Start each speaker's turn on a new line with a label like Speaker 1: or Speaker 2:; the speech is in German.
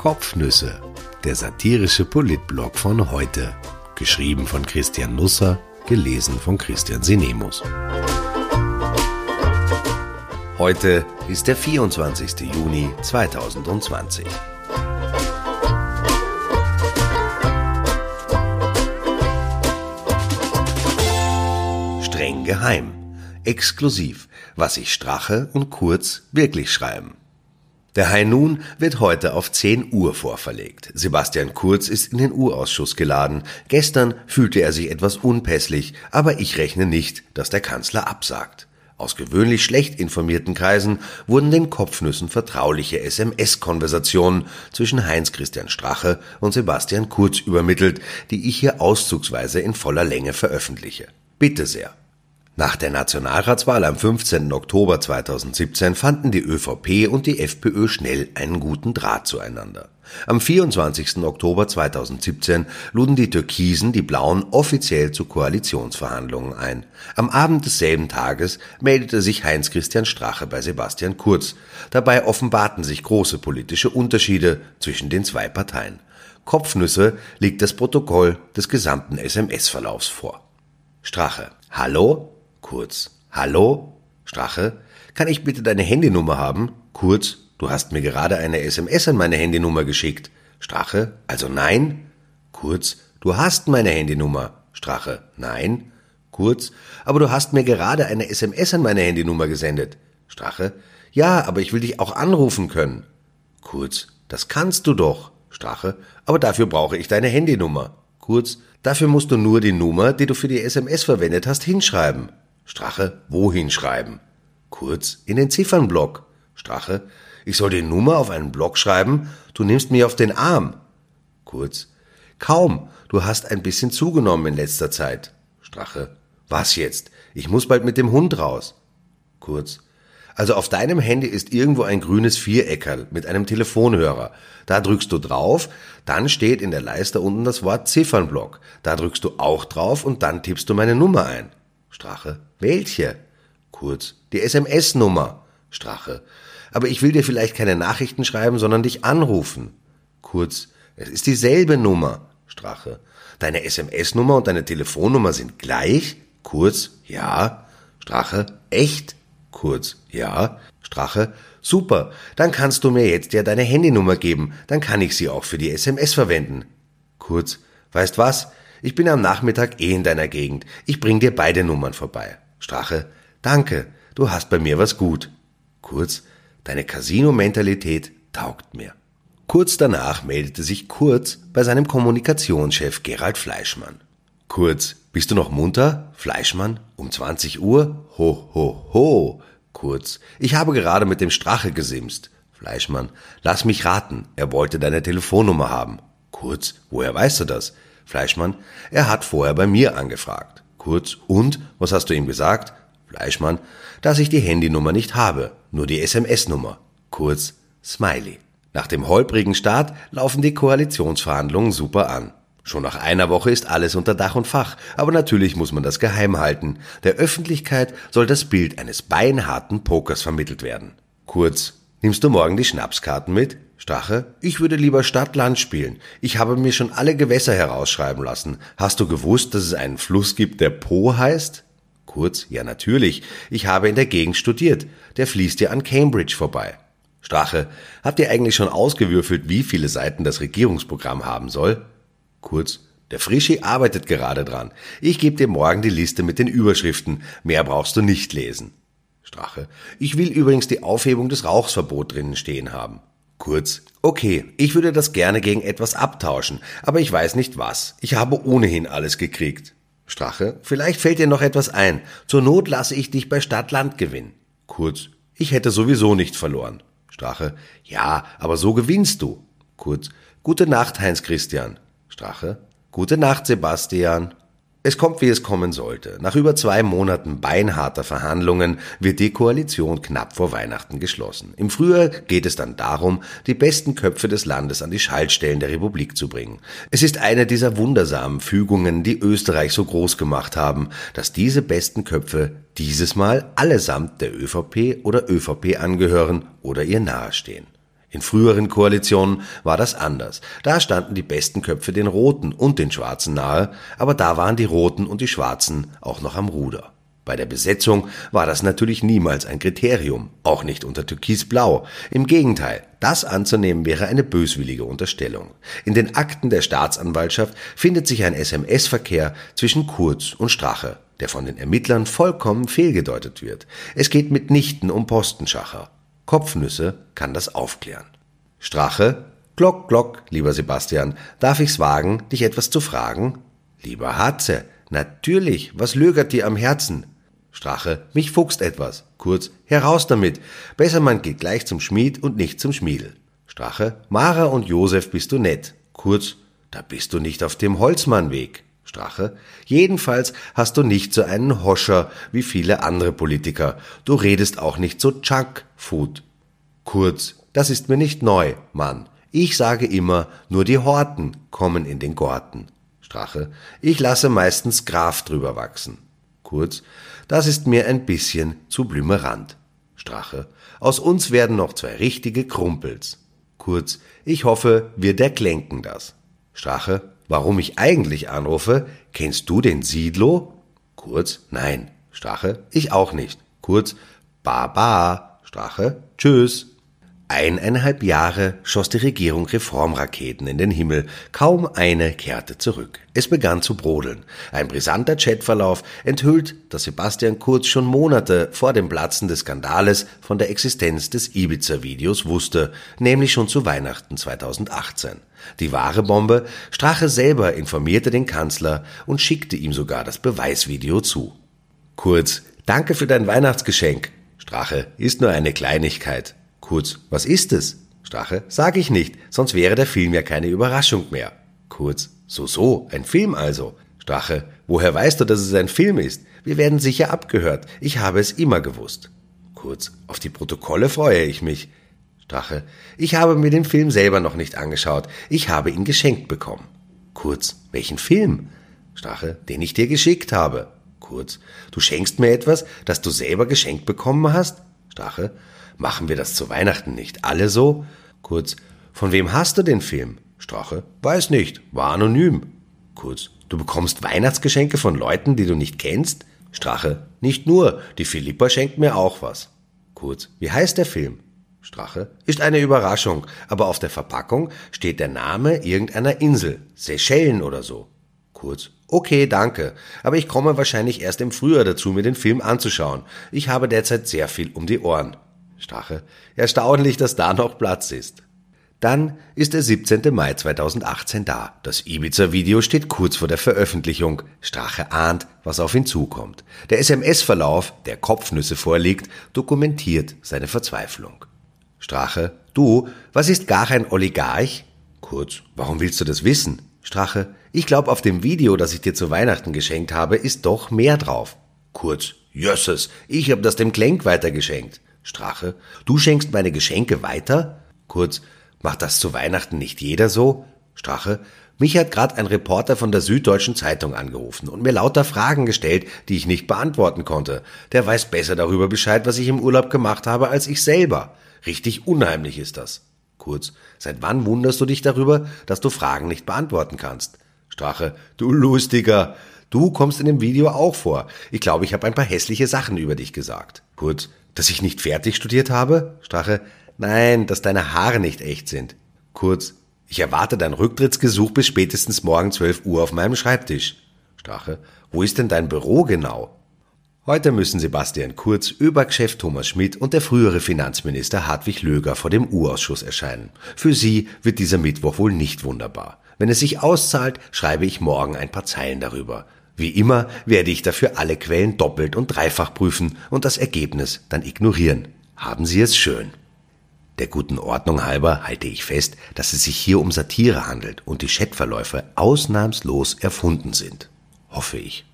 Speaker 1: Kopfnüsse, der satirische Politblog von heute. Geschrieben von Christian Nusser, gelesen von Christian Sinemus. Heute ist der 24. Juni 2020. Streng geheim. Exklusiv, was sich Strache und Kurz wirklich schreiben. Der Noon wird heute auf 10 Uhr vorverlegt. Sebastian Kurz ist in den Urausschuss geladen. Gestern fühlte er sich etwas unpässlich, aber ich rechne nicht, dass der Kanzler absagt. Aus gewöhnlich schlecht informierten Kreisen wurden den Kopfnüssen vertrauliche SMS-Konversationen zwischen Heinz-Christian Strache und Sebastian Kurz übermittelt, die ich hier auszugsweise in voller Länge veröffentliche. Bitte sehr. Nach der Nationalratswahl am 15. Oktober 2017 fanden die ÖVP und die FPÖ schnell einen guten Draht zueinander. Am 24. Oktober 2017 luden die Türkisen die Blauen offiziell zu Koalitionsverhandlungen ein. Am Abend desselben Tages meldete sich Heinz-Christian Strache bei Sebastian Kurz. Dabei offenbarten sich große politische Unterschiede zwischen den zwei Parteien. Kopfnüsse liegt das Protokoll des gesamten SMS-Verlaufs vor. Strache. Hallo? Kurz. Hallo? Strache. Kann ich bitte deine Handynummer haben? Kurz. Du hast mir gerade eine SMS an meine Handynummer geschickt. Strache. Also nein? Kurz. Du hast meine Handynummer. Strache. Nein. Kurz. Aber du hast mir gerade eine SMS an meine Handynummer gesendet. Strache. Ja, aber ich will dich auch anrufen können. Kurz. Das kannst du doch. Strache. Aber dafür brauche ich deine Handynummer. Kurz. Dafür musst du nur die Nummer, die du für die SMS verwendet hast, hinschreiben. Strache, wohin schreiben? Kurz, in den Ziffernblock. Strache, ich soll die Nummer auf einen Block schreiben, du nimmst mich auf den Arm. Kurz, kaum, du hast ein bisschen zugenommen in letzter Zeit. Strache, was jetzt? Ich muss bald mit dem Hund raus. Kurz, also auf deinem Handy ist irgendwo ein grünes Viereckerl mit einem Telefonhörer. Da drückst du drauf, dann steht in der Leiste unten das Wort Ziffernblock. Da drückst du auch drauf und dann tippst du meine Nummer ein. Strache. Welche? Kurz. Die SMS-Nummer. Strache. Aber ich will dir vielleicht keine Nachrichten schreiben, sondern dich anrufen. Kurz. Es ist dieselbe Nummer. Strache. Deine SMS-Nummer und deine Telefonnummer sind gleich? Kurz. Ja. Strache. Echt? Kurz. Ja. Strache. Super. Dann kannst du mir jetzt ja deine Handynummer geben. Dann kann ich sie auch für die SMS verwenden. Kurz. Weißt was? Ich bin am Nachmittag eh in deiner Gegend. Ich bring dir beide Nummern vorbei. Strache, danke, du hast bei mir was gut. Kurz, deine Casino-Mentalität taugt mir. Kurz danach meldete sich Kurz bei seinem Kommunikationschef Gerald Fleischmann. Kurz, bist du noch munter? Fleischmann, um 20 Uhr? Ho, ho, ho. Kurz, ich habe gerade mit dem Strache gesimst. Fleischmann, lass mich raten, er wollte deine Telefonnummer haben. Kurz, woher weißt du das? Fleischmann, er hat vorher bei mir angefragt. Kurz, und, was hast du ihm gesagt? Fleischmann, dass ich die Handynummer nicht habe, nur die SMS-Nummer. Kurz, Smiley. Nach dem holprigen Start laufen die Koalitionsverhandlungen super an. Schon nach einer Woche ist alles unter Dach und Fach, aber natürlich muss man das geheim halten. Der Öffentlichkeit soll das Bild eines beinharten Pokers vermittelt werden. Kurz, nimmst du morgen die Schnapskarten mit? Strache, ich würde lieber Stadt-Land spielen. Ich habe mir schon alle Gewässer herausschreiben lassen. Hast du gewusst, dass es einen Fluss gibt, der Po heißt? Kurz, ja natürlich. Ich habe in der Gegend studiert. Der fließt ja an Cambridge vorbei. Strache, habt ihr eigentlich schon ausgewürfelt, wie viele Seiten das Regierungsprogramm haben soll? Kurz, der Frischi arbeitet gerade dran. Ich gebe dir morgen die Liste mit den Überschriften. Mehr brauchst du nicht lesen. Strache, ich will übrigens die Aufhebung des Rauchsverbot drinnen stehen haben. Kurz, okay, ich würde das gerne gegen etwas abtauschen, aber ich weiß nicht was. Ich habe ohnehin alles gekriegt. Strache, vielleicht fällt dir noch etwas ein. Zur Not lasse ich dich bei Stadt-Land gewinnen. Kurz, ich hätte sowieso nicht verloren. Strache, ja, aber so gewinnst du. Kurz, gute Nacht, Heinz Christian. Strache, gute Nacht, Sebastian. Es kommt, wie es kommen sollte. Nach über zwei Monaten beinharter Verhandlungen wird die Koalition knapp vor Weihnachten geschlossen. Im Frühjahr geht es dann darum, die besten Köpfe des Landes an die Schaltstellen der Republik zu bringen. Es ist eine dieser wundersamen Fügungen, die Österreich so groß gemacht haben, dass diese besten Köpfe dieses Mal allesamt der ÖVP oder ÖVP angehören oder ihr nahestehen. In früheren Koalitionen war das anders. Da standen die besten Köpfe den Roten und den Schwarzen nahe, aber da waren die Roten und die Schwarzen auch noch am Ruder. Bei der Besetzung war das natürlich niemals ein Kriterium, auch nicht unter Türkisblau. Im Gegenteil, das anzunehmen wäre eine böswillige Unterstellung. In den Akten der Staatsanwaltschaft findet sich ein SMS-Verkehr zwischen Kurz und Strache, der von den Ermittlern vollkommen fehlgedeutet wird. Es geht mitnichten um Postenschacher. Kopfnüsse kann das aufklären. Strache, Glock, Glock, lieber Sebastian, darf ich's wagen, dich etwas zu fragen? Lieber Hatze, natürlich, was lögert dir am Herzen? Strache, mich fuchst etwas. Kurz, heraus damit. Besser man geht gleich zum Schmied und nicht zum Schmiedel. Strache, Mara und Josef bist du nett. Kurz, da bist du nicht auf dem Holzmannweg. Strache, jedenfalls hast du nicht so einen Hoscher wie viele andere Politiker. Du redest auch nicht so Junkfood. Kurz, das ist mir nicht neu, Mann. Ich sage immer, nur die Horten kommen in den Gorten. Strache, ich lasse meistens Graf drüber wachsen. Kurz, das ist mir ein bisschen zu blümerant. Strache, aus uns werden noch zwei richtige Krumpels. Kurz, ich hoffe, wir derklenken das. Strache, warum ich eigentlich anrufe, kennst du den Siedlo? Kurz, nein. Strache, ich auch nicht. Kurz, Baba. Strache, tschüss. Eineinhalb Jahre schoss die Regierung Reformraketen in den Himmel, kaum eine kehrte zurück. Es begann zu brodeln. Ein brisanter Chatverlauf enthüllt, dass Sebastian Kurz schon Monate vor dem Platzen des Skandales von der Existenz des Ibiza-Videos wusste, nämlich schon zu Weihnachten 2018. Die wahre Bombe, Strache selber informierte den Kanzler und schickte ihm sogar das Beweisvideo zu. Kurz, danke für dein Weihnachtsgeschenk. Strache, ist nur eine Kleinigkeit. Kurz, was ist es? Strache, sag ich nicht, sonst wäre der Film ja keine Überraschung mehr. Kurz, so so, ein Film also. Strache, woher weißt du, dass es ein Film ist? Wir werden sicher abgehört. Ich habe es immer gewusst. Kurz, auf die Protokolle freue ich mich. Strache, ich habe mir den Film selber noch nicht angeschaut. Ich habe ihn geschenkt bekommen. Kurz, welchen Film? Strache, den ich dir geschickt habe. Kurz, du schenkst mir etwas, das du selber geschenkt bekommen hast? Strache, Machen wir das zu Weihnachten nicht alle so? Kurz, von wem hast du den Film? Strache, weiß nicht, war anonym. Kurz, du bekommst Weihnachtsgeschenke von Leuten, die du nicht kennst? Strache, nicht nur, die Philippa schenkt mir auch was. Kurz, wie heißt der Film? Strache, ist eine Überraschung, aber auf der Verpackung steht der Name irgendeiner Insel, Seychellen oder so. Kurz, okay, danke, aber ich komme wahrscheinlich erst im Frühjahr dazu, mir den Film anzuschauen. Ich habe derzeit sehr viel um die Ohren. Strache. Erstaunlich, dass da noch Platz ist. Dann ist der 17. Mai 2018 da. Das Ibiza-Video steht kurz vor der Veröffentlichung. Strache ahnt, was auf ihn zukommt. Der SMS-Verlauf, der Kopfnüsse vorliegt, dokumentiert seine Verzweiflung. Strache, du, was ist gar ein Oligarch? Kurz, warum willst du das wissen? Strache, ich glaube, auf dem Video, das ich dir zu Weihnachten geschenkt habe, ist doch mehr drauf. Kurz, Jösses, ich hab das dem Klenk weitergeschenkt. Strache, du schenkst meine Geschenke weiter? Kurz, macht das zu Weihnachten nicht jeder so? Strache, mich hat gerade ein Reporter von der Süddeutschen Zeitung angerufen und mir lauter Fragen gestellt, die ich nicht beantworten konnte. Der weiß besser darüber Bescheid, was ich im Urlaub gemacht habe, als ich selber. Richtig unheimlich ist das. Kurz, seit wann wunderst du dich darüber, dass du Fragen nicht beantworten kannst? Strache, du Lustiger. Du kommst in dem Video auch vor. Ich glaube, ich habe ein paar hässliche Sachen über dich gesagt. Kurz, dass ich nicht fertig studiert habe? Strache, nein, dass deine Haare nicht echt sind. Kurz, ich erwarte dein Rücktrittsgesuch bis spätestens morgen 12 Uhr auf meinem Schreibtisch. Strache, wo ist denn dein Büro genau? Heute müssen Sebastian Kurz, Übergeschäft Thomas Schmidt und der frühere Finanzminister Hartwig Löger vor dem U-Ausschuss erscheinen. Für sie wird dieser Mittwoch wohl nicht wunderbar. Wenn es sich auszahlt, schreibe ich morgen ein paar Zeilen darüber. Wie immer werde ich dafür alle Quellen doppelt und dreifach prüfen und das Ergebnis dann ignorieren. Haben Sie es schön. Der guten Ordnung halber halte ich fest, dass es sich hier um Satire handelt und die Chatverläufe ausnahmslos erfunden sind. Hoffe ich.